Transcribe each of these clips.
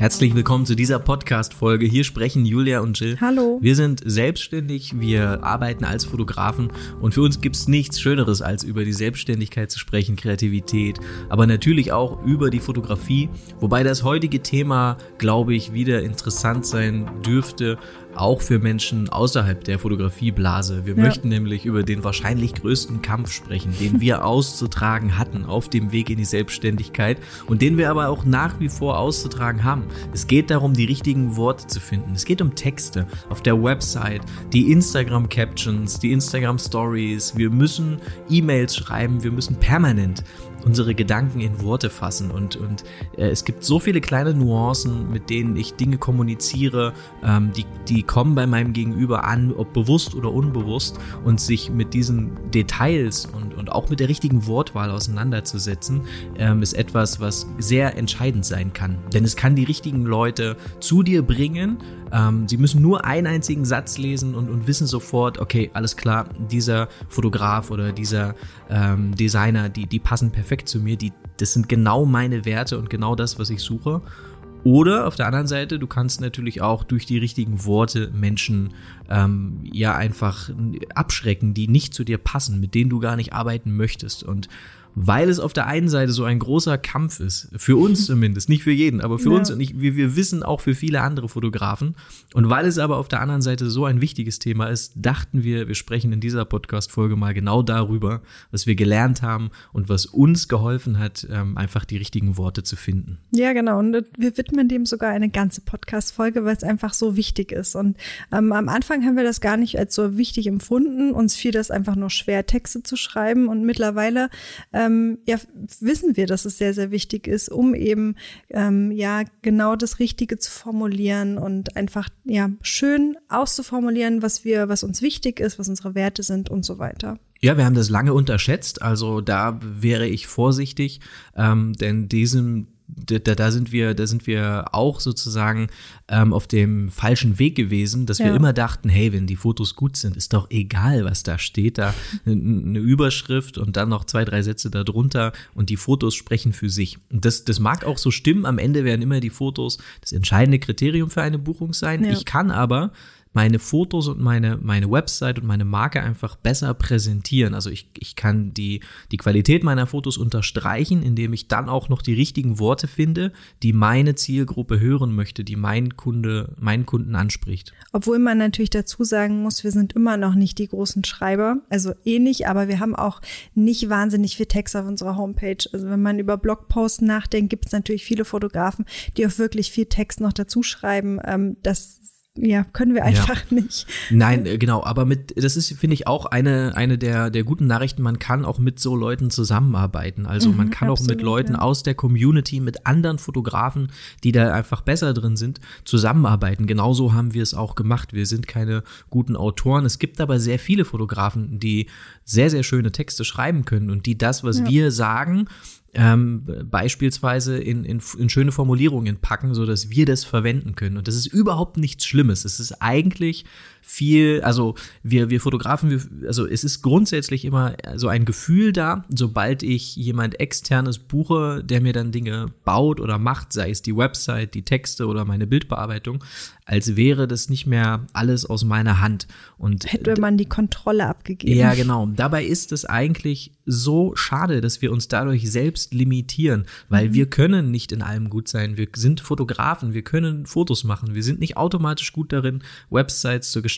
Herzlich willkommen zu dieser Podcast-Folge. Hier sprechen Julia und Jill. Hallo. Wir sind selbstständig, wir arbeiten als Fotografen und für uns gibt es nichts Schöneres, als über die Selbstständigkeit zu sprechen, Kreativität, aber natürlich auch über die Fotografie. Wobei das heutige Thema, glaube ich, wieder interessant sein dürfte, auch für Menschen außerhalb der Fotografieblase. Wir ja. möchten nämlich über den wahrscheinlich größten Kampf sprechen, den wir auszutragen hatten auf dem Weg in die Selbstständigkeit und den wir aber auch nach wie vor auszutragen haben. Es geht darum, die richtigen Worte zu finden. Es geht um Texte auf der Website, die Instagram Captions, die Instagram Stories. Wir müssen E-Mails schreiben, wir müssen permanent unsere Gedanken in Worte fassen und, und äh, es gibt so viele kleine Nuancen, mit denen ich Dinge kommuniziere, ähm, die, die kommen bei meinem Gegenüber an, ob bewusst oder unbewusst und sich mit diesen Details und, und auch mit der richtigen Wortwahl auseinanderzusetzen, ähm, ist etwas, was sehr entscheidend sein kann. Denn es kann die richtigen Leute zu dir bringen, ähm, sie müssen nur einen einzigen Satz lesen und, und wissen sofort, okay, alles klar, dieser Fotograf oder dieser ähm, Designer, die, die passen perfekt zu mir, die, das sind genau meine Werte und genau das, was ich suche. Oder auf der anderen Seite, du kannst natürlich auch durch die richtigen Worte Menschen ähm, ja einfach abschrecken, die nicht zu dir passen, mit denen du gar nicht arbeiten möchtest. Und weil es auf der einen Seite so ein großer Kampf ist, für uns zumindest, nicht für jeden, aber für ja. uns und ich, wir, wir wissen auch für viele andere Fotografen. Und weil es aber auf der anderen Seite so ein wichtiges Thema ist, dachten wir, wir sprechen in dieser Podcast-Folge mal genau darüber, was wir gelernt haben und was uns geholfen hat, ähm, einfach die richtigen Worte zu finden. Ja, genau. Und wir widmen dem sogar eine ganze Podcast-Folge, weil es einfach so wichtig ist. Und ähm, am Anfang haben wir das gar nicht als so wichtig empfunden. Uns fiel das einfach nur schwer, Texte zu schreiben. Und mittlerweile ähm, ja, wissen wir, dass es sehr, sehr wichtig ist, um eben ähm, ja genau das Richtige zu formulieren und einfach ja schön auszuformulieren, was wir, was uns wichtig ist, was unsere Werte sind und so weiter. Ja, wir haben das lange unterschätzt. Also da wäre ich vorsichtig, ähm, denn diesem da, da sind wir, da sind wir auch sozusagen ähm, auf dem falschen Weg gewesen, dass ja. wir immer dachten, hey, wenn die Fotos gut sind, ist doch egal, was da steht, da eine Überschrift und dann noch zwei, drei Sätze darunter und die Fotos sprechen für sich. Und das, das mag auch so stimmen. Am Ende werden immer die Fotos das entscheidende Kriterium für eine Buchung sein. Ja. Ich kann aber meine Fotos und meine, meine Website und meine Marke einfach besser präsentieren. Also ich, ich kann die, die Qualität meiner Fotos unterstreichen, indem ich dann auch noch die richtigen Worte finde, die meine Zielgruppe hören möchte, die mein Kunde, meinen Kunden anspricht. Obwohl man natürlich dazu sagen muss, wir sind immer noch nicht die großen Schreiber, also eh nicht, aber wir haben auch nicht wahnsinnig viel Text auf unserer Homepage. Also wenn man über Blogposts nachdenkt, gibt es natürlich viele Fotografen, die auch wirklich viel Text noch dazu schreiben. Ähm, das ja, können wir einfach ja. nicht. Nein, äh, genau, aber mit, das ist, finde ich, auch eine, eine der, der guten Nachrichten, man kann auch mit so Leuten zusammenarbeiten. Also mhm, man kann absolut, auch mit Leuten ja. aus der Community, mit anderen Fotografen, die da einfach besser drin sind, zusammenarbeiten. Genauso haben wir es auch gemacht. Wir sind keine guten Autoren. Es gibt aber sehr viele Fotografen, die sehr, sehr schöne Texte schreiben können und die das, was ja. wir sagen, ähm, beispielsweise in, in, in schöne Formulierungen packen, so dass wir das verwenden können. Und das ist überhaupt nichts Schlimmes. Es ist eigentlich viel, also wir, wir Fotografen, wir, also es ist grundsätzlich immer so ein Gefühl da, sobald ich jemand externes buche, der mir dann Dinge baut oder macht, sei es die Website, die Texte oder meine Bildbearbeitung, als wäre das nicht mehr alles aus meiner Hand. Und hätte man die Kontrolle abgegeben. Ja, genau. Dabei ist es eigentlich so schade, dass wir uns dadurch selbst limitieren, weil mhm. wir können nicht in allem gut sein. Wir sind Fotografen, wir können Fotos machen, wir sind nicht automatisch gut darin, Websites zu gestalten,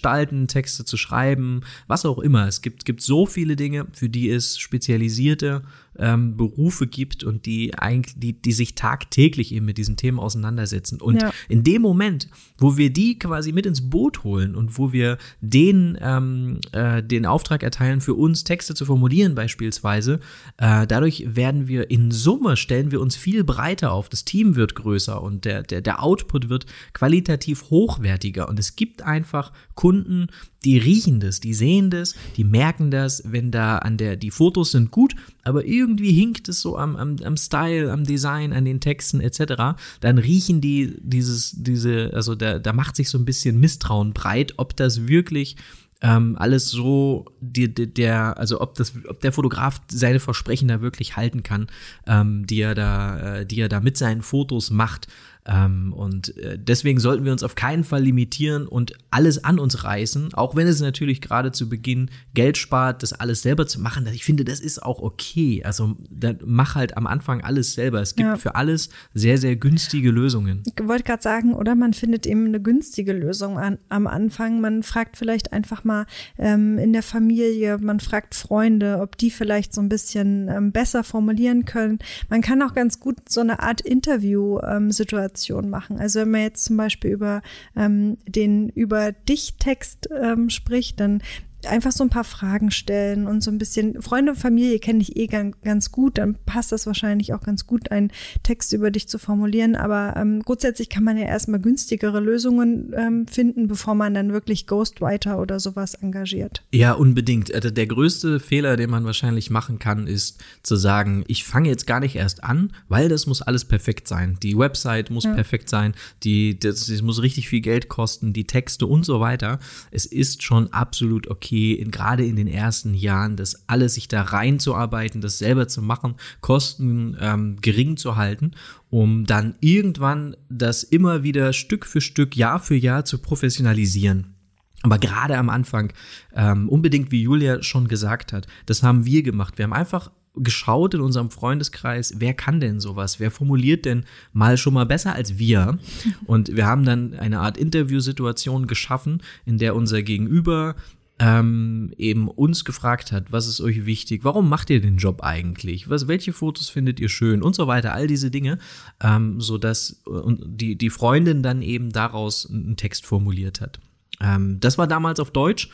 Texte zu schreiben, was auch immer. Es gibt, gibt so viele Dinge, für die es spezialisierte ähm, Berufe gibt und die eigentlich, die, die sich tagtäglich eben mit diesen Themen auseinandersetzen. Und ja. in dem Moment, wo wir die quasi mit ins Boot holen und wo wir den, ähm, äh, den Auftrag erteilen, für uns Texte zu formulieren beispielsweise, äh, dadurch werden wir in Summe, stellen wir uns viel breiter auf. Das Team wird größer und der, der, der Output wird qualitativ hochwertiger. Und es gibt einfach Kunden, die riechen das, die sehen das, die merken das, wenn da an der, die Fotos sind gut, aber irgendwie hinkt es so am, am, am Style, am Design, an den Texten etc., dann riechen die dieses, diese, also da, da macht sich so ein bisschen Misstrauen breit, ob das wirklich ähm, alles so, die, die, der, also ob das, ob der Fotograf seine Versprechen da wirklich halten kann, ähm, die er da, äh, die er da mit seinen Fotos macht. Ähm, und äh, deswegen sollten wir uns auf keinen Fall limitieren und alles an uns reißen, auch wenn es natürlich gerade zu Beginn Geld spart, das alles selber zu machen. Ich finde, das ist auch okay. Also mach halt am Anfang alles selber. Es gibt ja. für alles sehr, sehr günstige Lösungen. Ich wollte gerade sagen, oder man findet eben eine günstige Lösung an, am Anfang. Man fragt vielleicht einfach mal ähm, in der Familie, man fragt Freunde, ob die vielleicht so ein bisschen ähm, besser formulieren können. Man kann auch ganz gut so eine Art Interview-Situation Kommunikation machen. Also wenn man jetzt zum Beispiel über ähm, den über dich Text ähm, spricht, dann einfach so ein paar Fragen stellen und so ein bisschen, Freunde und Familie kenne ich eh ganz, gut, dann passt das wahrscheinlich auch ganz gut, einen Text über dich zu formulieren. Aber ähm, grundsätzlich kann man ja erstmal günstigere Lösungen ähm, finden, bevor man dann wirklich Ghostwriter oder sowas engagiert. Ja, unbedingt. Also der größte Fehler, den man wahrscheinlich machen kann, ist zu sagen, ich fange jetzt gar nicht erst an, weil das muss alles perfekt sein. Die Website muss ja. perfekt sein, die, das, das muss richtig viel Geld kosten, die Texte und so weiter. Es ist schon absolut okay okay, in, gerade in den ersten Jahren, das alles sich da reinzuarbeiten, das selber zu machen, Kosten ähm, gering zu halten, um dann irgendwann das immer wieder Stück für Stück, Jahr für Jahr zu professionalisieren. Aber gerade am Anfang, ähm, unbedingt wie Julia schon gesagt hat, das haben wir gemacht. Wir haben einfach geschaut in unserem Freundeskreis, wer kann denn sowas? Wer formuliert denn mal schon mal besser als wir? Und wir haben dann eine Art Interviewsituation geschaffen, in der unser Gegenüber ähm, eben uns gefragt hat, was ist euch wichtig, warum macht ihr den Job eigentlich, was, welche Fotos findet ihr schön und so weiter, all diese Dinge, ähm, so dass die, die Freundin dann eben daraus einen Text formuliert hat. Ähm, das war damals auf Deutsch.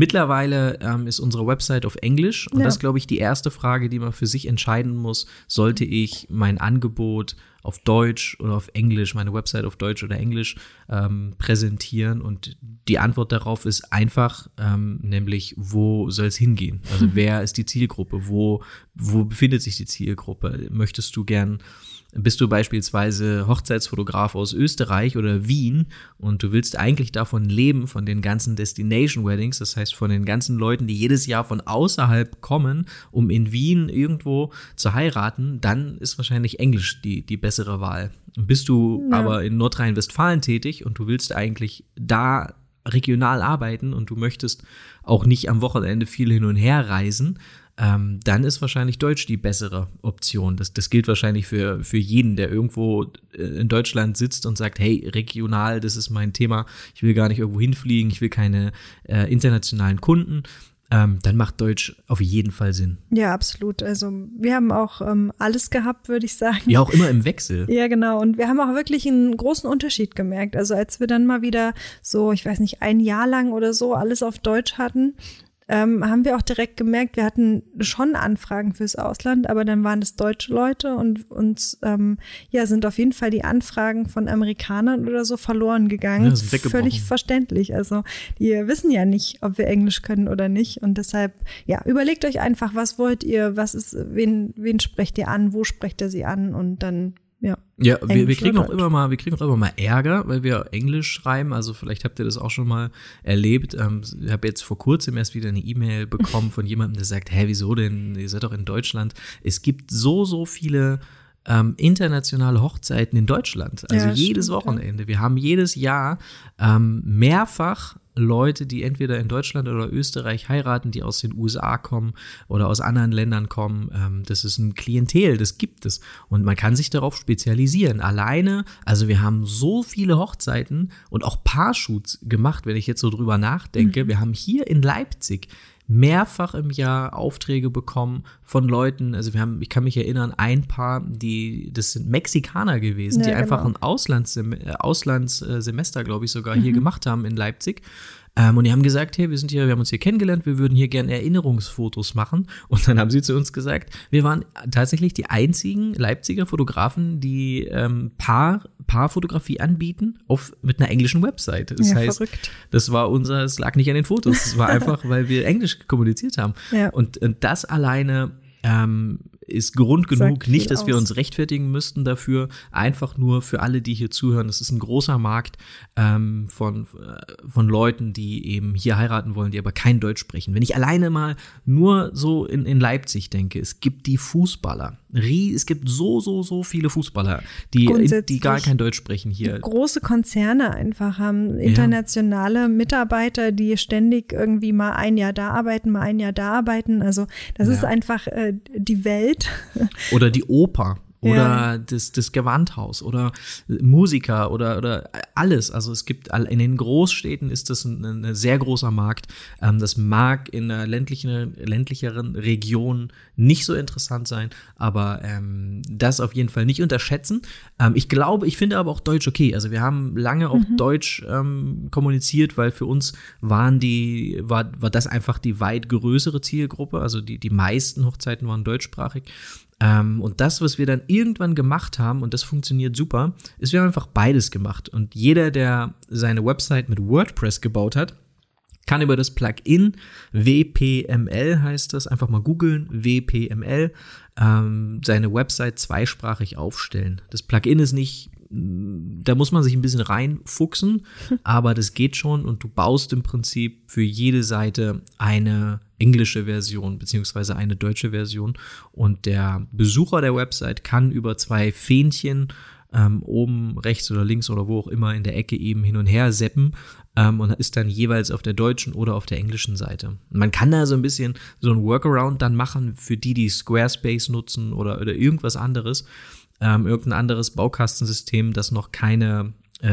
Mittlerweile ähm, ist unsere Website auf Englisch und ja. das ist, glaube ich, die erste Frage, die man für sich entscheiden muss. Sollte ich mein Angebot auf Deutsch oder auf Englisch, meine Website auf Deutsch oder Englisch ähm, präsentieren? Und die Antwort darauf ist einfach, ähm, nämlich, wo soll es hingehen? Also wer ist die Zielgruppe? Wo, wo befindet sich die Zielgruppe? Möchtest du gern bist du beispielsweise Hochzeitsfotograf aus Österreich oder Wien und du willst eigentlich davon leben, von den ganzen Destination Weddings, das heißt von den ganzen Leuten, die jedes Jahr von außerhalb kommen, um in Wien irgendwo zu heiraten, dann ist wahrscheinlich Englisch die, die bessere Wahl. Bist du ja. aber in Nordrhein-Westfalen tätig und du willst eigentlich da regional arbeiten und du möchtest auch nicht am Wochenende viel hin und her reisen, ähm, dann ist wahrscheinlich Deutsch die bessere Option. Das, das gilt wahrscheinlich für, für jeden, der irgendwo äh, in Deutschland sitzt und sagt, hey, regional, das ist mein Thema, ich will gar nicht irgendwo hinfliegen, ich will keine äh, internationalen Kunden. Ähm, dann macht Deutsch auf jeden Fall Sinn. Ja, absolut. Also wir haben auch ähm, alles gehabt, würde ich sagen. Ja, auch immer im Wechsel. Ja, genau. Und wir haben auch wirklich einen großen Unterschied gemerkt. Also als wir dann mal wieder so, ich weiß nicht, ein Jahr lang oder so alles auf Deutsch hatten, ähm, haben wir auch direkt gemerkt, wir hatten schon Anfragen fürs Ausland, aber dann waren es deutsche Leute und uns ähm, ja sind auf jeden Fall die Anfragen von Amerikanern oder so verloren gegangen. Ja, Völlig verständlich. Also die wissen ja nicht, ob wir Englisch können oder nicht und deshalb ja überlegt euch einfach, was wollt ihr, was ist, wen wen sprecht ihr an, wo sprecht ihr sie an und dann ja. Ja, wir, wir kriegen auch immer mal, wir kriegen auch immer mal Ärger, weil wir Englisch schreiben. Also vielleicht habt ihr das auch schon mal erlebt. Ähm, ich habe jetzt vor kurzem erst wieder eine E-Mail bekommen von jemandem, der sagt, hä, wieso denn? Ihr seid doch in Deutschland. Es gibt so, so viele ähm, internationale Hochzeiten in Deutschland. Also ja, jedes stimmt, Wochenende. Wir haben jedes Jahr ähm, mehrfach Leute, die entweder in Deutschland oder Österreich heiraten, die aus den USA kommen oder aus anderen Ländern kommen. Ähm, das ist ein Klientel, das gibt es. Und man kann sich darauf spezialisieren. Alleine, also wir haben so viele Hochzeiten und auch Paarshoots gemacht, wenn ich jetzt so drüber nachdenke. Mhm. Wir haben hier in Leipzig mehrfach im Jahr Aufträge bekommen von Leuten. Also wir haben, ich kann mich erinnern, ein paar, die, das sind Mexikaner gewesen, ja, die genau. einfach ein Auslandssem Auslandssemester, glaube ich, sogar mhm. hier gemacht haben in Leipzig. Ähm, und die haben gesagt, hey, wir sind hier, wir haben uns hier kennengelernt, wir würden hier gerne Erinnerungsfotos machen. Und dann haben sie zu uns gesagt, wir waren tatsächlich die einzigen Leipziger Fotografen, die ähm, Paar, Paarfotografie anbieten auf, mit einer englischen Website. Das ja, heißt, verrückt. das war unser, es lag nicht an den Fotos, es war einfach, weil wir Englisch kommuniziert haben. Ja. Und, und das alleine ähm, ist Grund genug, nicht, dass aus. wir uns rechtfertigen müssten dafür. Einfach nur für alle, die hier zuhören. Es ist ein großer Markt ähm, von, äh, von Leuten, die eben hier heiraten wollen, die aber kein Deutsch sprechen. Wenn ich alleine mal nur so in, in Leipzig denke, es gibt die Fußballer. Es gibt so, so, so viele Fußballer, die, die gar kein Deutsch sprechen hier. Große Konzerne einfach haben internationale ja. Mitarbeiter, die ständig irgendwie mal ein Jahr da arbeiten, mal ein Jahr da arbeiten. Also das ja. ist einfach äh, die Welt. Oder die Oper oder ja. das, das Gewandhaus oder Musiker oder, oder alles. Also es gibt in den Großstädten ist das ein, ein sehr großer Markt. Ähm, das mag in einer ländlichen, ländlicheren Region nicht so interessant sein, aber ähm, das auf jeden Fall nicht unterschätzen. Ähm, ich glaube, ich finde aber auch Deutsch okay. Also wir haben lange auch mhm. Deutsch ähm, kommuniziert, weil für uns waren die, war, war das einfach die weit größere Zielgruppe. Also die, die meisten Hochzeiten waren deutschsprachig. Ähm, und das, was wir dann irgendwann gemacht haben, und das funktioniert super, ist, wir haben einfach beides gemacht. Und jeder, der seine Website mit WordPress gebaut hat, kann über das Plugin WPML heißt das, einfach mal googeln, WPML, ähm, seine Website zweisprachig aufstellen. Das Plugin ist nicht da muss man sich ein bisschen reinfuchsen, aber das geht schon und du baust im Prinzip für jede Seite eine englische Version beziehungsweise eine deutsche Version und der Besucher der Website kann über zwei Fähnchen ähm, oben rechts oder links oder wo auch immer in der Ecke eben hin und her seppen ähm, und ist dann jeweils auf der deutschen oder auf der englischen Seite. Man kann da so ein bisschen so ein Workaround dann machen für die, die Squarespace nutzen oder, oder irgendwas anderes ähm, irgendein anderes Baukastensystem, das noch keine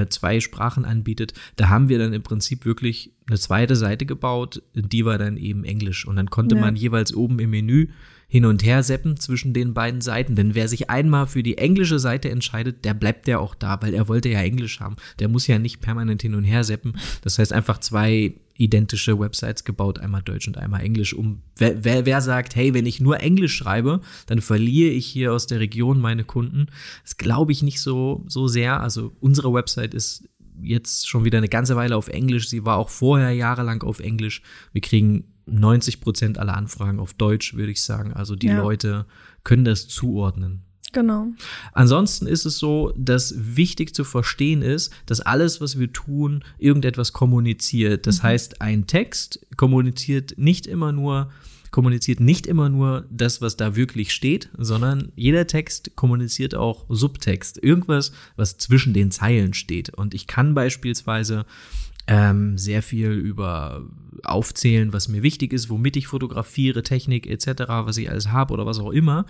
zwei Sprachen anbietet. Da haben wir dann im Prinzip wirklich eine zweite Seite gebaut, die war dann eben Englisch. Und dann konnte ja. man jeweils oben im Menü hin und her seppen zwischen den beiden Seiten. Denn wer sich einmal für die englische Seite entscheidet, der bleibt ja auch da, weil er wollte ja Englisch haben. Der muss ja nicht permanent hin und her seppen. Das heißt einfach zwei identische Websites gebaut, einmal Deutsch und einmal Englisch. Um wer, wer, wer sagt, hey, wenn ich nur Englisch schreibe, dann verliere ich hier aus der Region meine Kunden. Das glaube ich nicht so so sehr. Also unsere Website ist jetzt schon wieder eine ganze Weile auf Englisch. Sie war auch vorher jahrelang auf Englisch. Wir kriegen 90 Prozent aller Anfragen auf Deutsch, würde ich sagen. Also die ja. Leute können das zuordnen. Genau. Ansonsten ist es so, dass wichtig zu verstehen ist, dass alles, was wir tun, irgendetwas kommuniziert. Das mhm. heißt, ein Text kommuniziert nicht immer nur kommuniziert nicht immer nur das, was da wirklich steht, sondern jeder Text kommuniziert auch Subtext, irgendwas, was zwischen den Zeilen steht. Und ich kann beispielsweise ähm, sehr viel über aufzählen, was mir wichtig ist, womit ich fotografiere, Technik etc., was ich alles habe oder was auch immer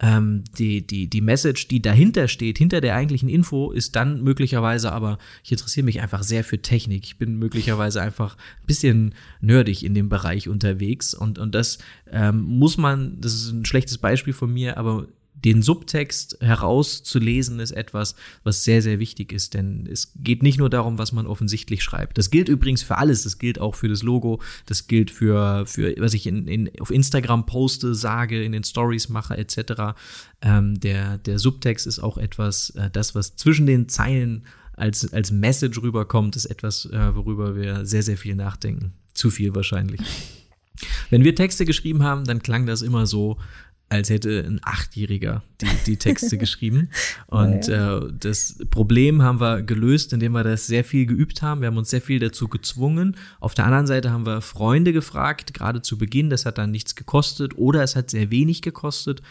ähm, die, die, die Message, die dahinter steht, hinter der eigentlichen Info, ist dann möglicherweise aber, ich interessiere mich einfach sehr für Technik. Ich bin möglicherweise einfach ein bisschen nerdig in dem Bereich unterwegs und, und das ähm, muss man, das ist ein schlechtes Beispiel von mir, aber den Subtext herauszulesen ist etwas, was sehr, sehr wichtig ist, denn es geht nicht nur darum, was man offensichtlich schreibt. Das gilt übrigens für alles. Das gilt auch für das Logo. Das gilt für, für was ich in, in, auf Instagram poste, sage, in den Stories mache, etc. Ähm, der, der Subtext ist auch etwas, äh, das, was zwischen den Zeilen als, als Message rüberkommt, ist etwas, äh, worüber wir sehr, sehr viel nachdenken. Zu viel wahrscheinlich. Wenn wir Texte geschrieben haben, dann klang das immer so, als hätte ein Achtjähriger die, die Texte geschrieben. Und ja. äh, das Problem haben wir gelöst, indem wir das sehr viel geübt haben. Wir haben uns sehr viel dazu gezwungen. Auf der anderen Seite haben wir Freunde gefragt, gerade zu Beginn, das hat dann nichts gekostet oder es hat sehr wenig gekostet,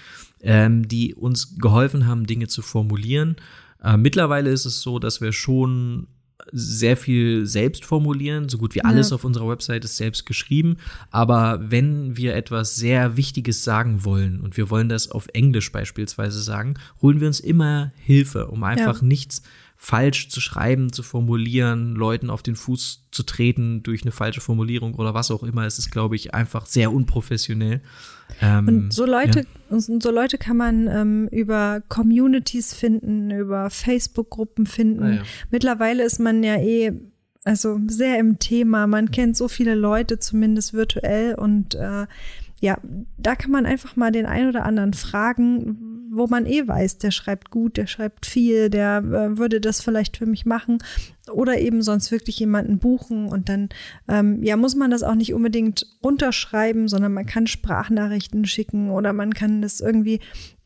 ähm, die uns geholfen haben, Dinge zu formulieren. Äh, mittlerweile ist es so, dass wir schon sehr viel selbst formulieren. So gut wie alles ja. auf unserer Website ist selbst geschrieben. Aber wenn wir etwas sehr Wichtiges sagen wollen und wir wollen das auf Englisch beispielsweise sagen, holen wir uns immer Hilfe, um einfach ja. nichts falsch zu schreiben, zu formulieren, Leuten auf den Fuß zu treten durch eine falsche Formulierung oder was auch immer. Es ist, glaube ich, einfach sehr unprofessionell. Ähm, und so Leute, ja. so Leute kann man ähm, über Communities finden, über Facebook-Gruppen finden. Ah, ja. Mittlerweile ist man ja eh also sehr im Thema. Man kennt so viele Leute, zumindest virtuell und äh, ja, da kann man einfach mal den einen oder anderen fragen, wo man eh weiß, der schreibt gut, der schreibt viel, der äh, würde das vielleicht für mich machen oder eben sonst wirklich jemanden buchen und dann ähm, ja muss man das auch nicht unbedingt runterschreiben, sondern man kann Sprachnachrichten schicken oder man kann das irgendwie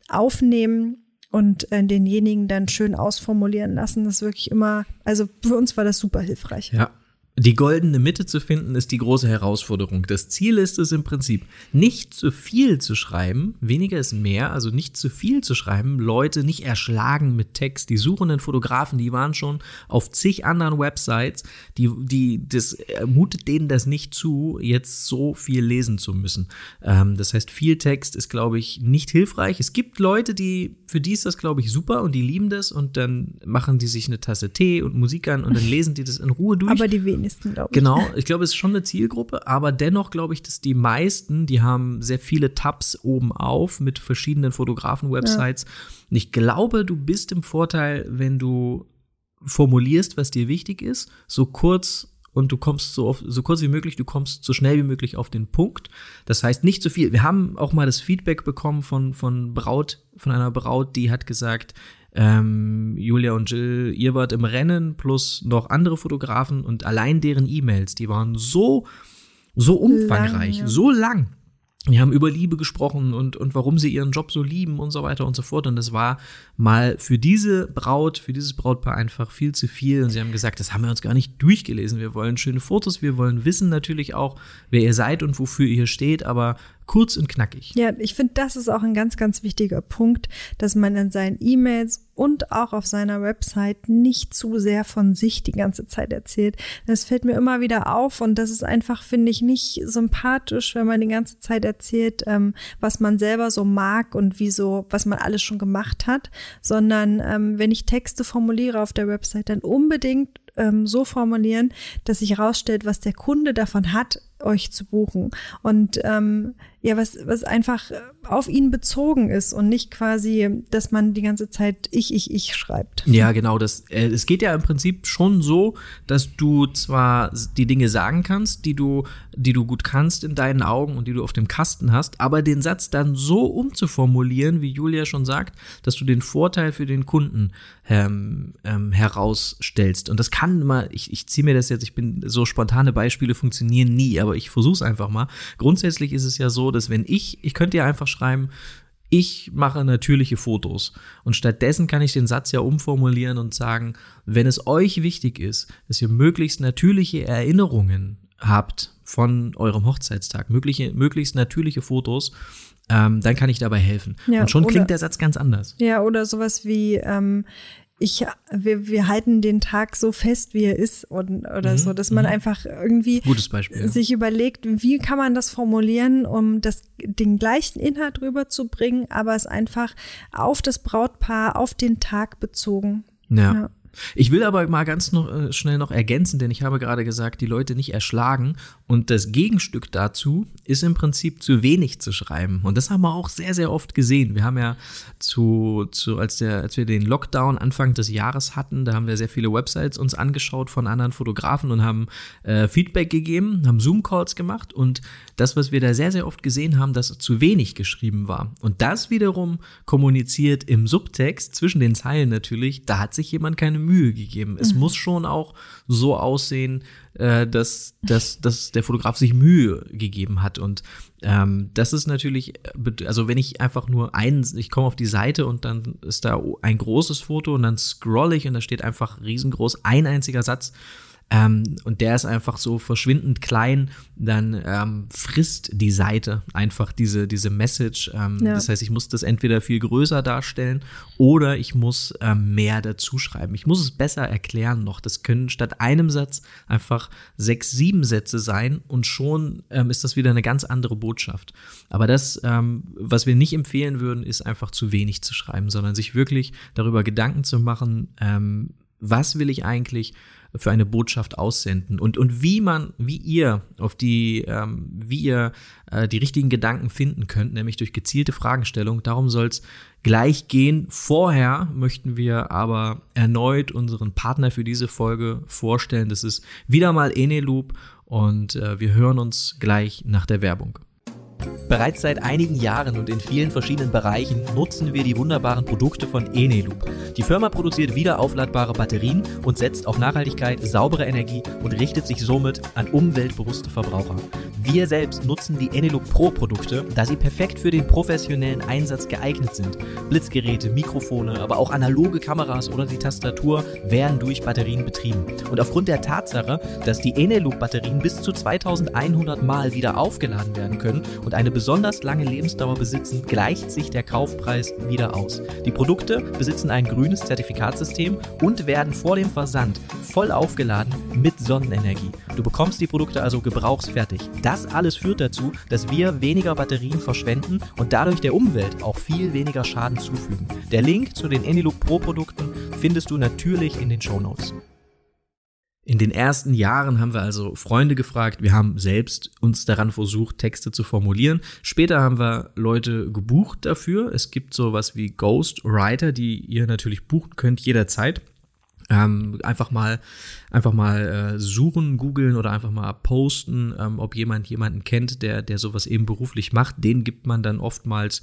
aufnehmen und äh, denjenigen dann schön ausformulieren lassen. Das ist wirklich immer, also für uns war das super hilfreich. Ja, die goldene Mitte zu finden, ist die große Herausforderung. Das Ziel ist es im Prinzip, nicht zu viel zu schreiben, weniger ist mehr, also nicht zu viel zu schreiben, Leute nicht erschlagen mit Text. Die suchenden Fotografen, die waren schon auf zig anderen Websites, die, die, das ermutet denen das nicht zu, jetzt so viel lesen zu müssen. Ähm, das heißt, viel Text ist, glaube ich, nicht hilfreich. Es gibt Leute, die, für die ist das, glaube ich, super und die lieben das und dann machen die sich eine Tasse Tee und Musik an und dann lesen die das in Ruhe durch. Aber die wenigsten glaube ich. Genau, ich glaube, es ist schon eine Zielgruppe, aber dennoch glaube ich, dass die meisten, die haben sehr viele Tabs oben auf mit verschiedenen Fotografen-Websites. Ja. Und ich glaube, du bist im Vorteil, wenn du formulierst, was dir wichtig ist, so kurz und du kommst so, auf, so kurz wie möglich, du kommst so schnell wie möglich auf den Punkt. Das heißt nicht so viel. Wir haben auch mal das Feedback bekommen von, von Braut, von einer Braut, die hat gesagt, ähm, Julia und Jill, ihr wart im Rennen plus noch andere Fotografen und allein deren E-Mails, die waren so, so umfangreich, lang, ja. so lang. Die haben über Liebe gesprochen und, und warum sie ihren Job so lieben und so weiter und so fort. Und das war mal für diese Braut, für dieses Brautpaar einfach viel zu viel. Und sie haben gesagt, das haben wir uns gar nicht durchgelesen. Wir wollen schöne Fotos, wir wollen wissen natürlich auch, wer ihr seid und wofür ihr steht, aber kurz und knackig. Ja, ich finde, das ist auch ein ganz, ganz wichtiger Punkt, dass man in seinen E-Mails und auch auf seiner Website nicht zu sehr von sich die ganze Zeit erzählt. Das fällt mir immer wieder auf und das ist einfach, finde ich, nicht sympathisch, wenn man die ganze Zeit erzählt, ähm, was man selber so mag und wieso, was man alles schon gemacht hat, sondern ähm, wenn ich Texte formuliere auf der Website, dann unbedingt ähm, so formulieren, dass sich herausstellt, was der Kunde davon hat, euch zu buchen. Und ähm, ja, was, was einfach auf ihn bezogen ist und nicht quasi, dass man die ganze Zeit ich, ich, ich schreibt. Ja, genau. Das, äh, es geht ja im Prinzip schon so, dass du zwar die Dinge sagen kannst, die du, die du gut kannst in deinen Augen und die du auf dem Kasten hast, aber den Satz dann so umzuformulieren, wie Julia schon sagt, dass du den Vorteil für den Kunden ähm, ähm, herausstellst. Und das kann mal, ich, ich ziehe mir das jetzt, ich bin so spontane Beispiele funktionieren nie, aber ich versuche es einfach mal. Grundsätzlich ist es ja so, dass wenn ich, ich könnte ja einfach schreiben, ich mache natürliche Fotos. Und stattdessen kann ich den Satz ja umformulieren und sagen, wenn es euch wichtig ist, dass ihr möglichst natürliche Erinnerungen habt von eurem Hochzeitstag, mögliche, möglichst natürliche Fotos, ähm, dann kann ich dabei helfen. Ja, und schon oder, klingt der Satz ganz anders. Ja, oder sowas wie, ähm, ich, wir, wir halten den Tag so fest, wie er ist und, oder mhm, so, dass man mhm. einfach irgendwie Beispiel, sich überlegt, wie kann man das formulieren, um das, den gleichen Inhalt rüberzubringen, aber es einfach auf das Brautpaar, auf den Tag bezogen. ja. ja. Ich will aber mal ganz noch, äh, schnell noch ergänzen, denn ich habe gerade gesagt, die Leute nicht erschlagen. Und das Gegenstück dazu ist im Prinzip zu wenig zu schreiben. Und das haben wir auch sehr, sehr oft gesehen. Wir haben ja zu, zu als, der, als wir den Lockdown Anfang des Jahres hatten, da haben wir sehr viele Websites uns angeschaut von anderen Fotografen und haben äh, Feedback gegeben, haben Zoom-Calls gemacht. Und das, was wir da sehr, sehr oft gesehen haben, dass zu wenig geschrieben war. Und das wiederum kommuniziert im Subtext zwischen den Zeilen natürlich, da hat sich jemand keine Mühe gegeben. Es mhm. muss schon auch so aussehen, äh, dass, dass, dass der Fotograf sich Mühe gegeben hat. Und ähm, das ist natürlich, also wenn ich einfach nur ein, ich komme auf die Seite und dann ist da ein großes Foto und dann scroll ich und da steht einfach riesengroß ein einziger Satz ähm, und der ist einfach so verschwindend klein, dann ähm, frisst die Seite einfach diese, diese Message. Ähm, ja. Das heißt, ich muss das entweder viel größer darstellen oder ich muss ähm, mehr dazu schreiben. Ich muss es besser erklären noch. Das können statt einem Satz einfach sechs, sieben Sätze sein und schon ähm, ist das wieder eine ganz andere Botschaft. Aber das, ähm, was wir nicht empfehlen würden, ist einfach zu wenig zu schreiben, sondern sich wirklich darüber Gedanken zu machen, was will ich eigentlich für eine Botschaft aussenden und, und wie man, wie ihr auf die, ähm, wie ihr äh, die richtigen Gedanken finden könnt, nämlich durch gezielte Fragestellung. Darum soll es gleich gehen. Vorher möchten wir aber erneut unseren Partner für diese Folge vorstellen. Das ist wieder mal Eneloop und äh, wir hören uns gleich nach der Werbung. Bereits seit einigen Jahren und in vielen verschiedenen Bereichen nutzen wir die wunderbaren Produkte von Eneloop. Die Firma produziert wiederaufladbare Batterien und setzt auf Nachhaltigkeit, saubere Energie und richtet sich somit an umweltbewusste Verbraucher. Wir selbst nutzen die Eneloop Pro Produkte, da sie perfekt für den professionellen Einsatz geeignet sind. Blitzgeräte, Mikrofone, aber auch analoge Kameras oder die Tastatur werden durch Batterien betrieben. Und aufgrund der Tatsache, dass die Eneloop Batterien bis zu 2100 Mal wieder aufgeladen werden können und eine besonders lange Lebensdauer besitzen, gleicht sich der Kaufpreis wieder aus. Die Produkte besitzen ein grünes Zertifikatssystem und werden vor dem Versand voll aufgeladen mit Sonnenenergie. Du bekommst die Produkte also gebrauchsfertig. Das alles führt dazu, dass wir weniger Batterien verschwenden und dadurch der Umwelt auch viel weniger Schaden zufügen. Der Link zu den Anylook Pro Produkten findest du natürlich in den Show Notes. In den ersten Jahren haben wir also Freunde gefragt, wir haben selbst uns daran versucht, Texte zu formulieren. Später haben wir Leute gebucht dafür. Es gibt sowas wie Ghostwriter, die ihr natürlich buchen könnt jederzeit. Ähm, einfach mal, einfach mal äh, suchen, googeln oder einfach mal posten, ähm, ob jemand jemanden kennt, der, der sowas eben beruflich macht. Den gibt man dann oftmals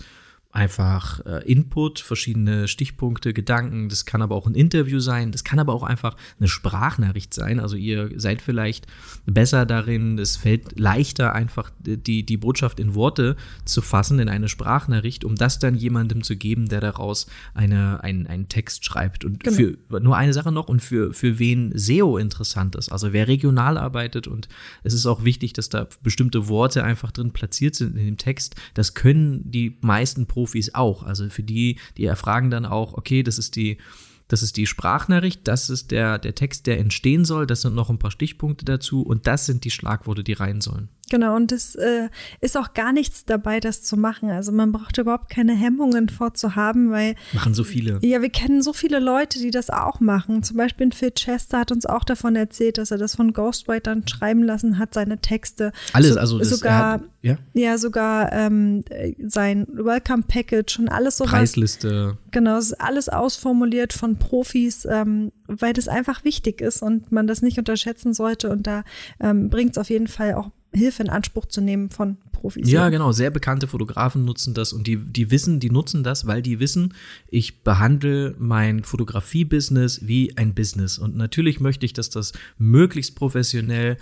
einfach äh, Input, verschiedene Stichpunkte, Gedanken. Das kann aber auch ein Interview sein. Das kann aber auch einfach eine Sprachnachricht sein. Also ihr seid vielleicht besser darin. Es fällt leichter, einfach die, die Botschaft in Worte zu fassen, in eine Sprachnachricht, um das dann jemandem zu geben, der daraus eine, ein, einen Text schreibt. Und genau. für nur eine Sache noch und für, für wen SEO interessant ist. Also wer regional arbeitet und es ist auch wichtig, dass da bestimmte Worte einfach drin platziert sind in dem Text. Das können die meisten Profis auch. Also für die, die erfragen dann auch, okay, das ist die, das ist die Sprachnachricht, das ist der, der Text, der entstehen soll, das sind noch ein paar Stichpunkte dazu und das sind die Schlagworte, die rein sollen. Genau, und es äh, ist auch gar nichts dabei, das zu machen. Also man braucht überhaupt keine Hemmungen vorzuhaben, weil. Machen so viele. Ja, wir kennen so viele Leute, die das auch machen. Zum Beispiel Phil Chester hat uns auch davon erzählt, dass er das von Ghostwritern schreiben lassen hat, seine Texte. Alles, so, also das, sogar, hat, ja? ja, sogar ähm, sein Welcome Package und alles so. Preisliste. Genau, alles ausformuliert von Profis, ähm, weil das einfach wichtig ist und man das nicht unterschätzen sollte. Und da ähm, bringt es auf jeden Fall auch Hilfe in Anspruch zu nehmen von Profis. Ja, genau. Sehr bekannte Fotografen nutzen das und die, die wissen, die nutzen das, weil die wissen, ich behandle mein Fotografie-Business wie ein Business. Und natürlich möchte ich, dass das möglichst professionell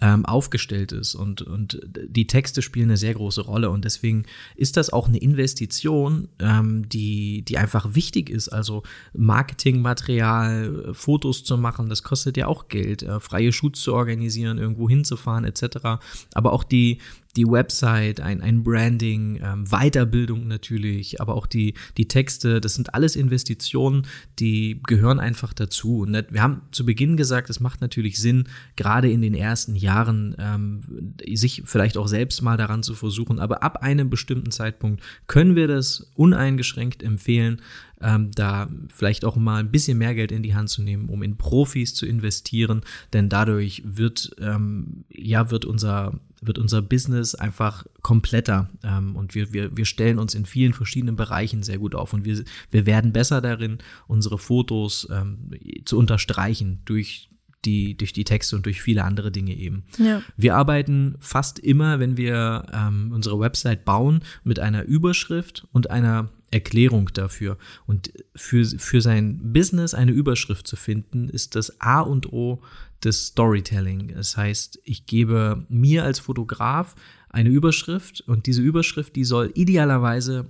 ähm, aufgestellt ist und, und die Texte spielen eine sehr große Rolle und deswegen ist das auch eine Investition, ähm, die, die einfach wichtig ist. Also Marketingmaterial, Fotos zu machen, das kostet ja auch Geld, äh, freie Shoots zu organisieren, irgendwo hinzufahren etc. Aber auch die, die Website, ein, ein Branding, ähm, Weiterbildung natürlich, aber auch die, die Texte, das sind alles Investitionen, die gehören einfach dazu. Und wir haben zu Beginn gesagt, es macht natürlich Sinn, gerade in den ersten Jahren ähm, sich vielleicht auch selbst mal daran zu versuchen, aber ab einem bestimmten Zeitpunkt können wir das uneingeschränkt empfehlen, ähm, da vielleicht auch mal ein bisschen mehr Geld in die Hand zu nehmen, um in Profis zu investieren, denn dadurch wird ähm, ja wird unser wird unser Business einfach kompletter ähm, und wir, wir, wir stellen uns in vielen verschiedenen Bereichen sehr gut auf und wir, wir werden besser darin, unsere Fotos ähm, zu unterstreichen durch die, durch die Texte und durch viele andere Dinge eben. Ja. Wir arbeiten fast immer, wenn wir ähm, unsere Website bauen, mit einer Überschrift und einer Erklärung dafür. Und für, für sein Business eine Überschrift zu finden, ist das A und O des Storytelling. Das heißt, ich gebe mir als Fotograf eine Überschrift und diese Überschrift, die soll idealerweise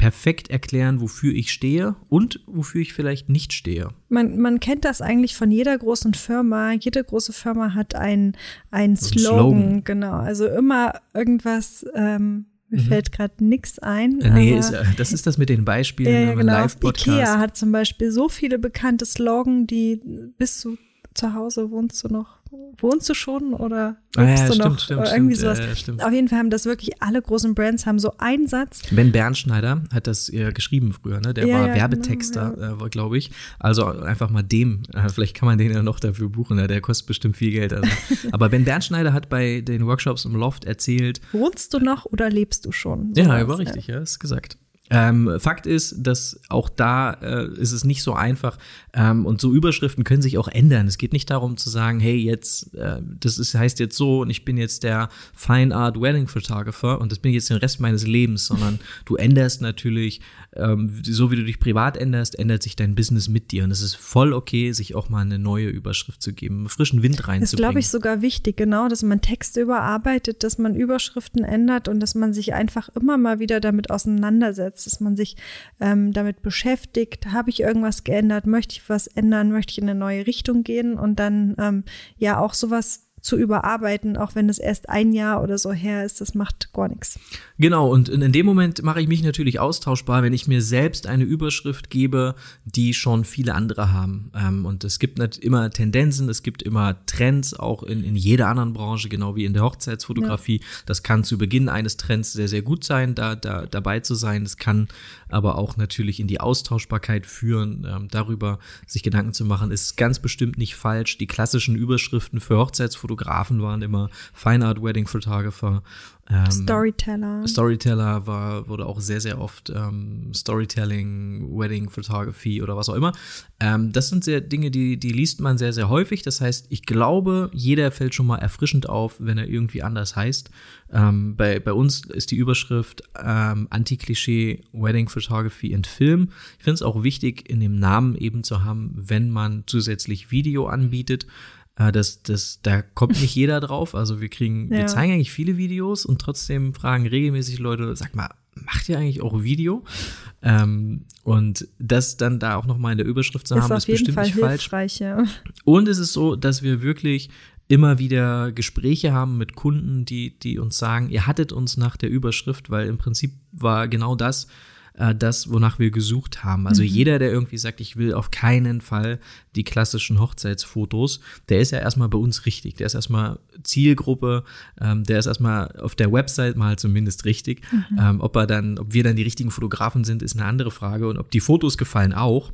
perfekt erklären, wofür ich stehe und wofür ich vielleicht nicht stehe. Man, man kennt das eigentlich von jeder großen Firma. Jede große Firma hat einen, einen Slogan, Slogan, genau. Also immer irgendwas, ähm, mir mhm. fällt gerade nichts ein. Äh, nee, ist, äh, das ist das mit den Beispielen ja, ja, genau. Live-Podcast. Ikea hat zum Beispiel so viele bekannte Slogan, die bis zu zu Hause wohnst du noch wohnst du schon oder ah, ja, du stimmt, noch stimmt, irgendwie stimmt, sowas. Äh, Auf jeden Fall haben das wirklich alle großen Brands haben so einen Satz. Ben Bernschneider hat das äh, geschrieben früher, ne? Der ja, war ja, Werbetexter, genau, äh, glaube ich. Also einfach mal dem, äh, vielleicht kann man den ja noch dafür buchen, ne? der kostet bestimmt viel Geld. Also. Aber Ben Bernschneider hat bei den Workshops im Loft erzählt. Wohnst du noch oder lebst du schon? So ja, war richtig, ja, ist gesagt. Ähm, Fakt ist, dass auch da äh, ist es nicht so einfach ähm, und so Überschriften können sich auch ändern. Es geht nicht darum zu sagen, hey, jetzt, äh, das ist, heißt jetzt so und ich bin jetzt der Fine Art Wedding Photographer und das bin ich jetzt den Rest meines Lebens, sondern du änderst natürlich, ähm, so wie du dich privat änderst, ändert sich dein Business mit dir. Und es ist voll okay, sich auch mal eine neue Überschrift zu geben, frischen Wind reinzubringen. Das ist, glaube ich, sogar wichtig, genau, dass man Texte überarbeitet, dass man Überschriften ändert und dass man sich einfach immer mal wieder damit auseinandersetzt, dass man sich ähm, damit beschäftigt, habe ich irgendwas geändert, möchte ich was ändern, möchte ich in eine neue Richtung gehen? Und dann ähm, ja auch sowas zu überarbeiten, auch wenn es erst ein Jahr oder so her ist, das macht gar nichts. Genau, und in dem Moment mache ich mich natürlich austauschbar, wenn ich mir selbst eine Überschrift gebe, die schon viele andere haben. Ähm, und es gibt nicht immer Tendenzen, es gibt immer Trends, auch in, in jeder anderen Branche, genau wie in der Hochzeitsfotografie. Ja. Das kann zu Beginn eines Trends sehr, sehr gut sein, da, da dabei zu sein. Es kann aber auch natürlich in die Austauschbarkeit führen, ähm, darüber sich Gedanken zu machen, ist ganz bestimmt nicht falsch. Die klassischen Überschriften für Hochzeitsfotografen waren immer Fine Art Wedding Photographer ähm, Storyteller. Storyteller war, wurde auch sehr, sehr oft ähm, Storytelling, Wedding Photography oder was auch immer. Ähm, das sind sehr Dinge, die, die liest man sehr, sehr häufig. Das heißt, ich glaube, jeder fällt schon mal erfrischend auf, wenn er irgendwie anders heißt. Ähm, bei, bei uns ist die Überschrift ähm, Anti-Klischee Wedding Photography and Film. Ich finde es auch wichtig, in dem Namen eben zu haben, wenn man zusätzlich Video anbietet. Äh, das, das, da kommt nicht jeder drauf. Also wir kriegen, ja. wir zeigen eigentlich viele Videos und trotzdem fragen regelmäßig Leute, sag mal, macht ihr eigentlich auch Video? Ähm, und das dann da auch nochmal in der Überschrift zu ist haben, ist bestimmt Fall nicht falsch. Ja. Und es ist so, dass wir wirklich immer wieder Gespräche haben mit Kunden, die, die uns sagen, ihr hattet uns nach der Überschrift, weil im Prinzip war genau das, äh, das, wonach wir gesucht haben. Also mhm. jeder, der irgendwie sagt, ich will auf keinen Fall die klassischen Hochzeitsfotos, der ist ja erstmal bei uns richtig. Der ist erstmal Zielgruppe, ähm, der ist erstmal auf der Website mal zumindest richtig. Mhm. Ähm, ob er dann, ob wir dann die richtigen Fotografen sind, ist eine andere Frage. Und ob die Fotos gefallen auch.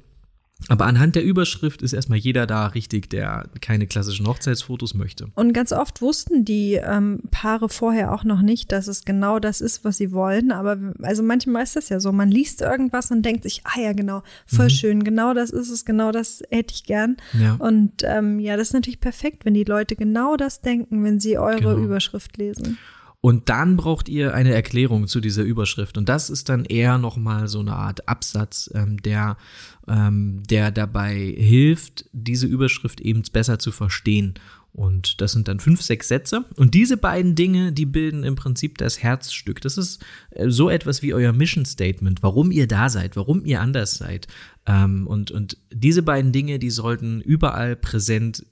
Aber anhand der Überschrift ist erstmal jeder da richtig, der keine klassischen Hochzeitsfotos möchte. Und ganz oft wussten die ähm, Paare vorher auch noch nicht, dass es genau das ist, was sie wollen. Aber also manchmal ist das ja so. Man liest irgendwas und denkt sich, ah ja, genau, voll mhm. schön, genau das ist es, genau das hätte ich gern. Ja. Und ähm, ja, das ist natürlich perfekt, wenn die Leute genau das denken, wenn sie eure genau. Überschrift lesen. Und dann braucht ihr eine Erklärung zu dieser Überschrift. Und das ist dann eher nochmal so eine Art Absatz, ähm, der, ähm, der dabei hilft, diese Überschrift eben besser zu verstehen. Und das sind dann fünf, sechs Sätze. Und diese beiden Dinge, die bilden im Prinzip das Herzstück. Das ist äh, so etwas wie euer Mission Statement, warum ihr da seid, warum ihr anders seid. Ähm, und, und diese beiden Dinge, die sollten überall präsent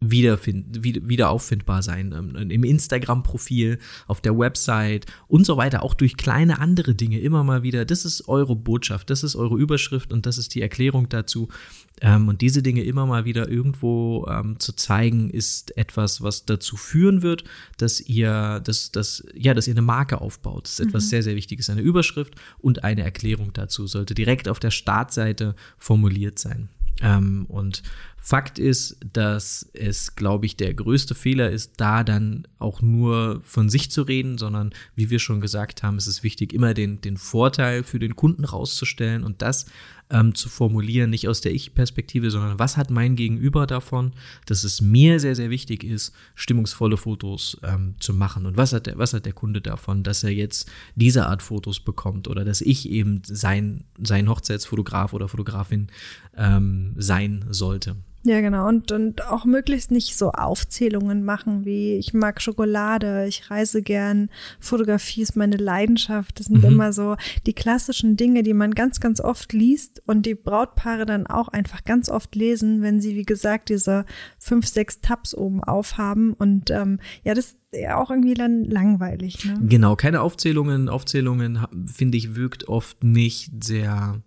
wiederfind, wieder, wieder auffindbar sein. Ähm, Im Instagram-Profil, auf der Website und so weiter, auch durch kleine andere Dinge immer mal wieder. Das ist eure Botschaft, das ist eure Überschrift und das ist die Erklärung dazu. Ähm, und diese Dinge immer mal wieder irgendwo ähm, zu zeigen, ist etwas, was dazu führen wird, dass ihr, dass, dass, ja, dass ihr eine Marke aufbaut. Das ist mhm. etwas sehr, sehr Wichtiges. Eine Überschrift und eine Erklärung dazu sollte direkt auf der Startseite formuliert sein. Ähm, und Fakt ist, dass es, glaube ich, der größte Fehler ist, da dann auch nur von sich zu reden, sondern wie wir schon gesagt haben, es ist wichtig, immer den, den Vorteil für den Kunden rauszustellen. Und das ähm, zu formulieren, nicht aus der Ich-Perspektive, sondern was hat mein Gegenüber davon, dass es mir sehr, sehr wichtig ist, stimmungsvolle Fotos ähm, zu machen. Und was hat, der, was hat der Kunde davon, dass er jetzt diese Art Fotos bekommt oder dass ich eben sein, sein Hochzeitsfotograf oder Fotografin ähm, sein sollte. Ja, genau. Und, und auch möglichst nicht so Aufzählungen machen wie ich mag Schokolade, ich reise gern, Fotografie ist meine Leidenschaft. Das sind mhm. immer so die klassischen Dinge, die man ganz, ganz oft liest und die Brautpaare dann auch einfach ganz oft lesen, wenn sie, wie gesagt, diese fünf, sechs Tabs oben aufhaben. Und ähm, ja, das ist ja auch irgendwie dann langweilig. Ne? Genau, keine Aufzählungen. Aufzählungen, finde ich, wirkt oft nicht sehr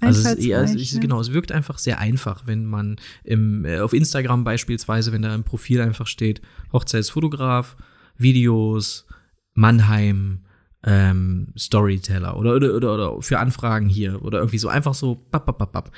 also es, ja, es, genau, es wirkt einfach sehr einfach, wenn man im, äh, auf Instagram beispielsweise, wenn da im Profil einfach steht, Hochzeitsfotograf, Videos, Mannheim, ähm, Storyteller oder, oder, oder, oder für Anfragen hier oder irgendwie so einfach so, bap, bap, bap, bap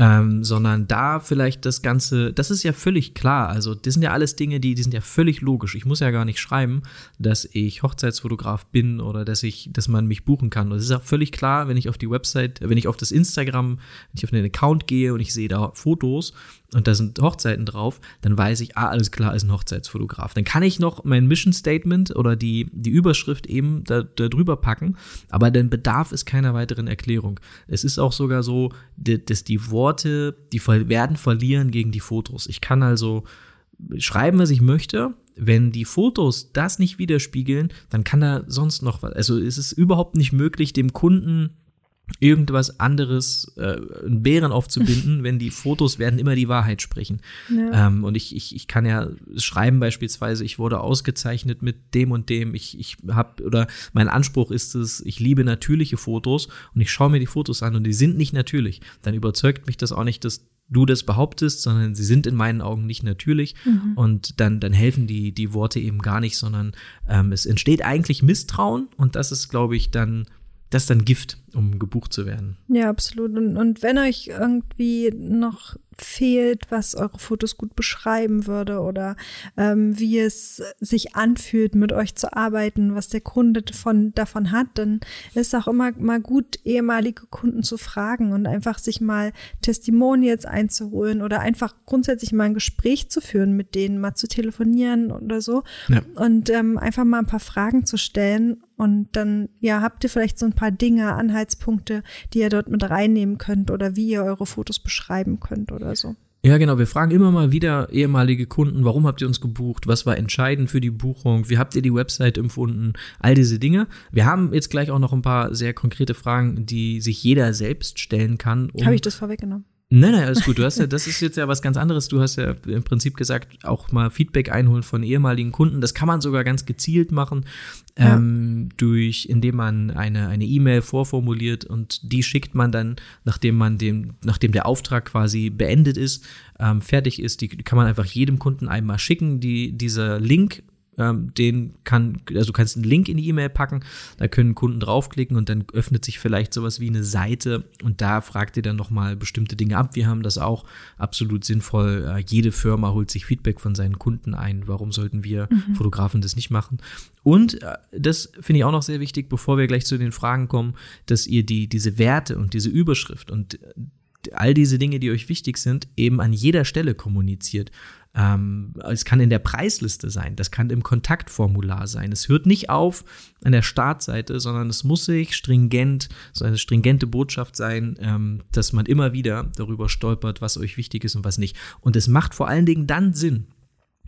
ähm, sondern da vielleicht das Ganze, das ist ja völlig klar. Also, das sind ja alles Dinge, die, die sind ja völlig logisch. Ich muss ja gar nicht schreiben, dass ich Hochzeitsfotograf bin oder dass ich, dass man mich buchen kann. Es ist ja völlig klar, wenn ich auf die Website, wenn ich auf das Instagram, wenn ich auf den Account gehe und ich sehe da Fotos und da sind Hochzeiten drauf, dann weiß ich, ah, alles klar, ist ein Hochzeitsfotograf. Dann kann ich noch mein Mission Statement oder die, die Überschrift eben da, da drüber packen, aber dann bedarf es keiner weiteren Erklärung. Es ist auch sogar so, dass die Worte Worte, die werden verlieren gegen die Fotos. Ich kann also schreiben, was ich möchte. Wenn die Fotos das nicht widerspiegeln, dann kann er sonst noch was. Also ist es überhaupt nicht möglich, dem Kunden irgendwas anderes, äh, einen Bären aufzubinden, wenn die Fotos werden immer die Wahrheit sprechen. Ja. Ähm, und ich, ich, ich kann ja schreiben beispielsweise, ich wurde ausgezeichnet mit dem und dem, ich, ich habe, oder mein Anspruch ist es, ich liebe natürliche Fotos und ich schaue mir die Fotos an und die sind nicht natürlich. Dann überzeugt mich das auch nicht, dass du das behauptest, sondern sie sind in meinen Augen nicht natürlich mhm. und dann, dann helfen die, die Worte eben gar nicht, sondern ähm, es entsteht eigentlich Misstrauen und das ist, glaube ich, dann das ist dann Gift, um gebucht zu werden. Ja, absolut. Und, und wenn euch irgendwie noch fehlt, was eure Fotos gut beschreiben würde oder ähm, wie es sich anfühlt, mit euch zu arbeiten, was der Kunde davon, davon hat, dann ist auch immer mal gut, ehemalige Kunden zu fragen und einfach sich mal Testimonials einzuholen oder einfach grundsätzlich mal ein Gespräch zu führen mit denen, mal zu telefonieren oder so ja. und ähm, einfach mal ein paar Fragen zu stellen und dann, ja, habt ihr vielleicht so ein paar Dinge, Anhaltspunkte, die ihr dort mit reinnehmen könnt oder wie ihr eure Fotos beschreiben könnt oder so. Ja, genau. Wir fragen immer mal wieder ehemalige Kunden, warum habt ihr uns gebucht? Was war entscheidend für die Buchung? Wie habt ihr die Website empfunden? All diese Dinge. Wir haben jetzt gleich auch noch ein paar sehr konkrete Fragen, die sich jeder selbst stellen kann. Um Habe ich das vorweggenommen? Nein, nein, alles gut. Du hast ja, das ist jetzt ja was ganz anderes. Du hast ja im Prinzip gesagt, auch mal Feedback einholen von ehemaligen Kunden. Das kann man sogar ganz gezielt machen, ja. ähm, durch, indem man eine eine E-Mail vorformuliert und die schickt man dann, nachdem man dem, nachdem der Auftrag quasi beendet ist, ähm, fertig ist. Die kann man einfach jedem Kunden einmal schicken. Die dieser Link ähm, den kann, also du kannst einen Link in die E-Mail packen, da können Kunden draufklicken und dann öffnet sich vielleicht sowas wie eine Seite und da fragt ihr dann nochmal bestimmte Dinge ab. Wir haben das auch absolut sinnvoll. Äh, jede Firma holt sich Feedback von seinen Kunden ein. Warum sollten wir mhm. Fotografen das nicht machen? Und äh, das finde ich auch noch sehr wichtig, bevor wir gleich zu den Fragen kommen, dass ihr die, diese Werte und diese Überschrift und all diese Dinge, die euch wichtig sind, eben an jeder Stelle kommuniziert. Ähm, es kann in der Preisliste sein, das kann im Kontaktformular sein. Es hört nicht auf an der Startseite, sondern es muss sich stringent, so eine stringente Botschaft sein, ähm, dass man immer wieder darüber stolpert, was euch wichtig ist und was nicht. Und es macht vor allen Dingen dann Sinn,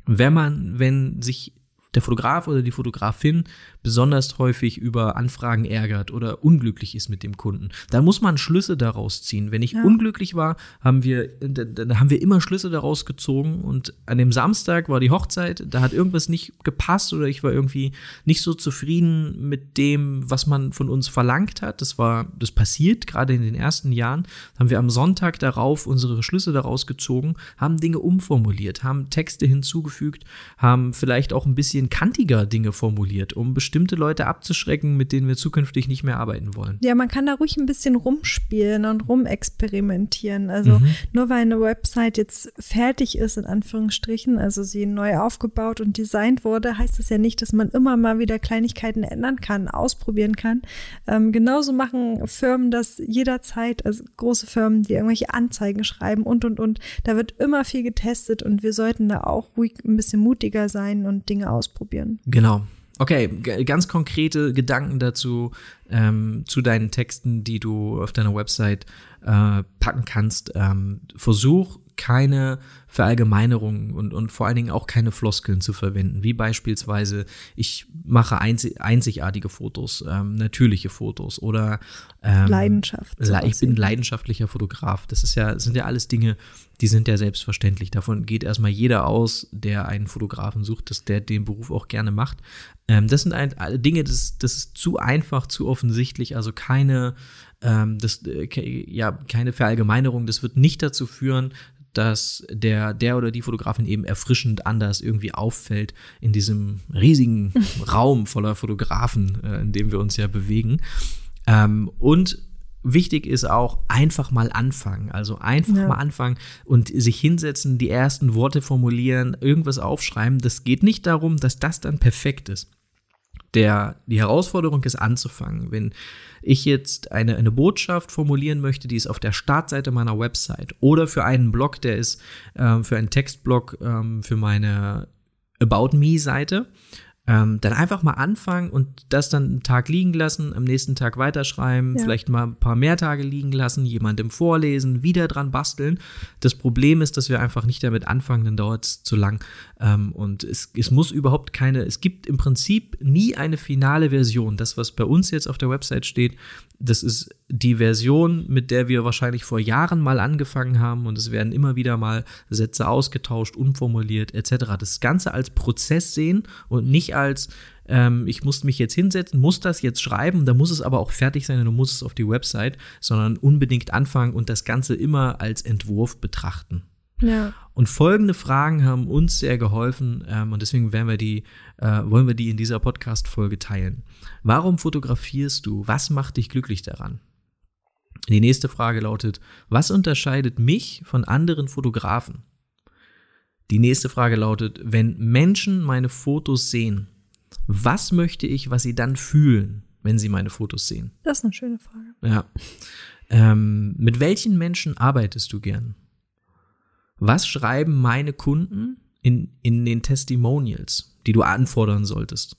wenn man, wenn sich der Fotograf oder die Fotografin besonders häufig über Anfragen ärgert oder unglücklich ist mit dem Kunden. Dann muss man Schlüsse daraus ziehen. Wenn ich ja. unglücklich war, haben wir, dann haben wir immer Schlüsse daraus gezogen und an dem Samstag war die Hochzeit, da hat irgendwas nicht gepasst oder ich war irgendwie nicht so zufrieden mit dem, was man von uns verlangt hat. Das war, das passiert gerade in den ersten Jahren. Haben wir am Sonntag darauf unsere Schlüsse daraus gezogen, haben Dinge umformuliert, haben Texte hinzugefügt, haben vielleicht auch ein bisschen bisschen kantiger Dinge formuliert, um bestimmte Leute abzuschrecken, mit denen wir zukünftig nicht mehr arbeiten wollen. Ja, man kann da ruhig ein bisschen rumspielen und rumexperimentieren. Also mhm. nur weil eine Website jetzt fertig ist, in Anführungsstrichen, also sie neu aufgebaut und designt wurde, heißt das ja nicht, dass man immer mal wieder Kleinigkeiten ändern kann, ausprobieren kann. Ähm, genauso machen Firmen das jederzeit, also große Firmen, die irgendwelche Anzeigen schreiben und und und. Da wird immer viel getestet und wir sollten da auch ruhig ein bisschen mutiger sein und Dinge ausprobieren ausprobieren. Genau. Okay, ganz konkrete Gedanken dazu, ähm, zu deinen Texten, die du auf deiner Website äh, packen kannst. Ähm, versuch keine Verallgemeinerungen und, und vor allen Dingen auch keine Floskeln zu verwenden, wie beispielsweise, ich mache einzig, einzigartige Fotos, ähm, natürliche Fotos oder ähm, Leidenschaft. Ich bin ein leidenschaftlicher Fotograf. Das ist ja, sind ja alles Dinge, die sind ja selbstverständlich. Davon geht erstmal jeder aus, der einen Fotografen sucht, dass der den Beruf auch gerne macht. Ähm, das sind ein, Dinge, das, das ist zu einfach, zu offensichtlich, also keine, ähm, das, äh, ja, keine Verallgemeinerung. Das wird nicht dazu führen, dass der, der oder die Fotografin eben erfrischend anders irgendwie auffällt in diesem riesigen Raum voller Fotografen, äh, in dem wir uns ja bewegen. Ähm, und wichtig ist auch einfach mal anfangen. Also einfach ja. mal anfangen und sich hinsetzen, die ersten Worte formulieren, irgendwas aufschreiben. Das geht nicht darum, dass das dann perfekt ist. Der, die Herausforderung ist anzufangen. Wenn ich jetzt eine, eine Botschaft formulieren möchte, die ist auf der Startseite meiner Website oder für einen Blog, der ist äh, für einen Textblog ähm, für meine About Me-Seite, ähm, dann einfach mal anfangen und das dann einen Tag liegen lassen, am nächsten Tag weiterschreiben, ja. vielleicht mal ein paar mehr Tage liegen lassen, jemandem vorlesen, wieder dran basteln. Das Problem ist, dass wir einfach nicht damit anfangen, dann dauert es zu lang. Ähm, und es, es muss überhaupt keine, es gibt im Prinzip nie eine finale Version. Das, was bei uns jetzt auf der Website steht, das ist die Version, mit der wir wahrscheinlich vor Jahren mal angefangen haben und es werden immer wieder mal Sätze ausgetauscht, umformuliert etc. Das Ganze als Prozess sehen und nicht als ähm, ich muss mich jetzt hinsetzen, muss das jetzt schreiben, da muss es aber auch fertig sein und du musst es auf die Website, sondern unbedingt anfangen und das Ganze immer als Entwurf betrachten. Ja. Und folgende Fragen haben uns sehr geholfen ähm, und deswegen werden wir die, äh, wollen wir die in dieser Podcast-Folge teilen. Warum fotografierst du? Was macht dich glücklich daran? Die nächste Frage lautet, was unterscheidet mich von anderen Fotografen? Die nächste Frage lautet, wenn Menschen meine Fotos sehen, was möchte ich, was sie dann fühlen, wenn sie meine Fotos sehen? Das ist eine schöne Frage. Ja. Ähm, mit welchen Menschen arbeitest du gern? Was schreiben meine Kunden in, in den Testimonials, die du anfordern solltest?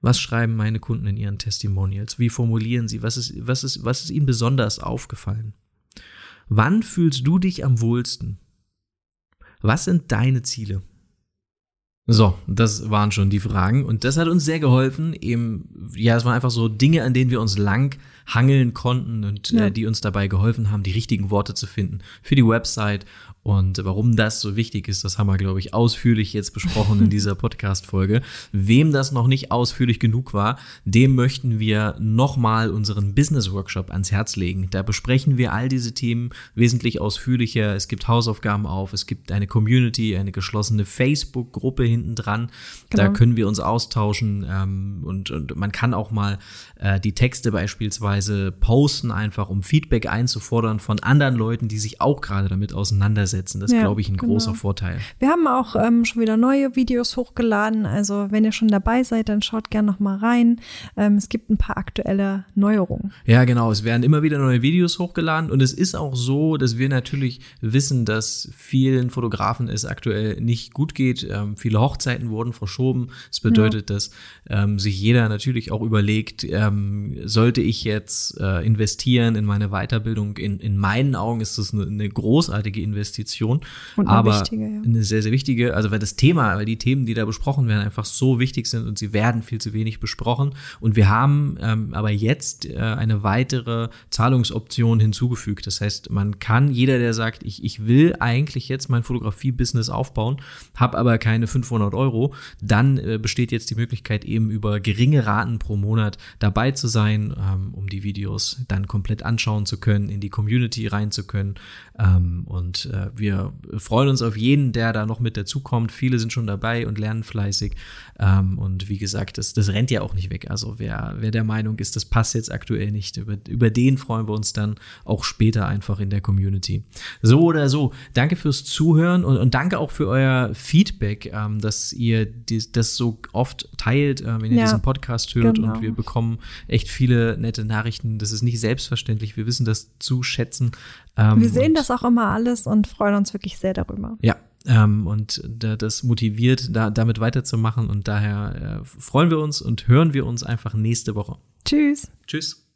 Was schreiben meine Kunden in ihren Testimonials? Wie formulieren sie? Was ist, was ist, was ist ihnen besonders aufgefallen? Wann fühlst du dich am wohlsten? Was sind deine Ziele? So, das waren schon die Fragen und das hat uns sehr geholfen. Eben, ja, es waren einfach so Dinge, an denen wir uns lang hangeln konnten und ja. äh, die uns dabei geholfen haben, die richtigen Worte zu finden für die Website und warum das so wichtig ist, das haben wir, glaube ich, ausführlich jetzt besprochen in dieser Podcast-Folge. Wem das noch nicht ausführlich genug war, dem möchten wir nochmal unseren Business-Workshop ans Herz legen. Da besprechen wir all diese Themen wesentlich ausführlicher. Es gibt Hausaufgaben auf, es gibt eine Community, eine geschlossene Facebook-Gruppe hinten dran. Genau. Da können wir uns austauschen ähm, und, und man kann auch mal äh, die Texte beispielsweise posten, einfach um Feedback einzufordern von anderen Leuten, die sich auch gerade damit auseinandersetzen setzen. Das ist, ja, glaube ich, ein genau. großer Vorteil. Wir haben auch ähm, schon wieder neue Videos hochgeladen. Also wenn ihr schon dabei seid, dann schaut gerne noch mal rein. Ähm, es gibt ein paar aktuelle Neuerungen. Ja, genau. Es werden immer wieder neue Videos hochgeladen. Und es ist auch so, dass wir natürlich wissen, dass vielen Fotografen es aktuell nicht gut geht. Ähm, viele Hochzeiten wurden verschoben. Das bedeutet, ja. dass ähm, sich jeder natürlich auch überlegt, ähm, sollte ich jetzt äh, investieren in meine Weiterbildung? In, in meinen Augen ist das eine, eine großartige Investition Investition. Und eine aber wichtige, ja. eine sehr, sehr wichtige, also weil das Thema, weil die Themen, die da besprochen werden, einfach so wichtig sind und sie werden viel zu wenig besprochen. Und wir haben ähm, aber jetzt äh, eine weitere Zahlungsoption hinzugefügt. Das heißt, man kann, jeder, der sagt, ich, ich will eigentlich jetzt mein Fotografie-Business aufbauen, habe aber keine 500 Euro, dann äh, besteht jetzt die Möglichkeit, eben über geringe Raten pro Monat dabei zu sein, ähm, um die Videos dann komplett anschauen zu können, in die Community rein zu können. Ähm, und äh, wir freuen uns auf jeden, der da noch mit dazukommt. Viele sind schon dabei und lernen fleißig. Ähm, und wie gesagt, das, das rennt ja auch nicht weg. Also wer, wer der Meinung ist, das passt jetzt aktuell nicht, über, über den freuen wir uns dann auch später einfach in der Community. So oder so, danke fürs Zuhören und, und danke auch für euer Feedback, ähm, dass ihr die, das so oft teilt, äh, wenn ihr ja, diesen Podcast hört. Genau. Und wir bekommen echt viele nette Nachrichten. Das ist nicht selbstverständlich. Wir wissen das zu schätzen. Ähm, wir sehen das auch immer alles und freuen uns wirklich sehr darüber. Ja, ähm, und da, das motiviert, da, damit weiterzumachen. Und daher äh, freuen wir uns und hören wir uns einfach nächste Woche. Tschüss. Tschüss.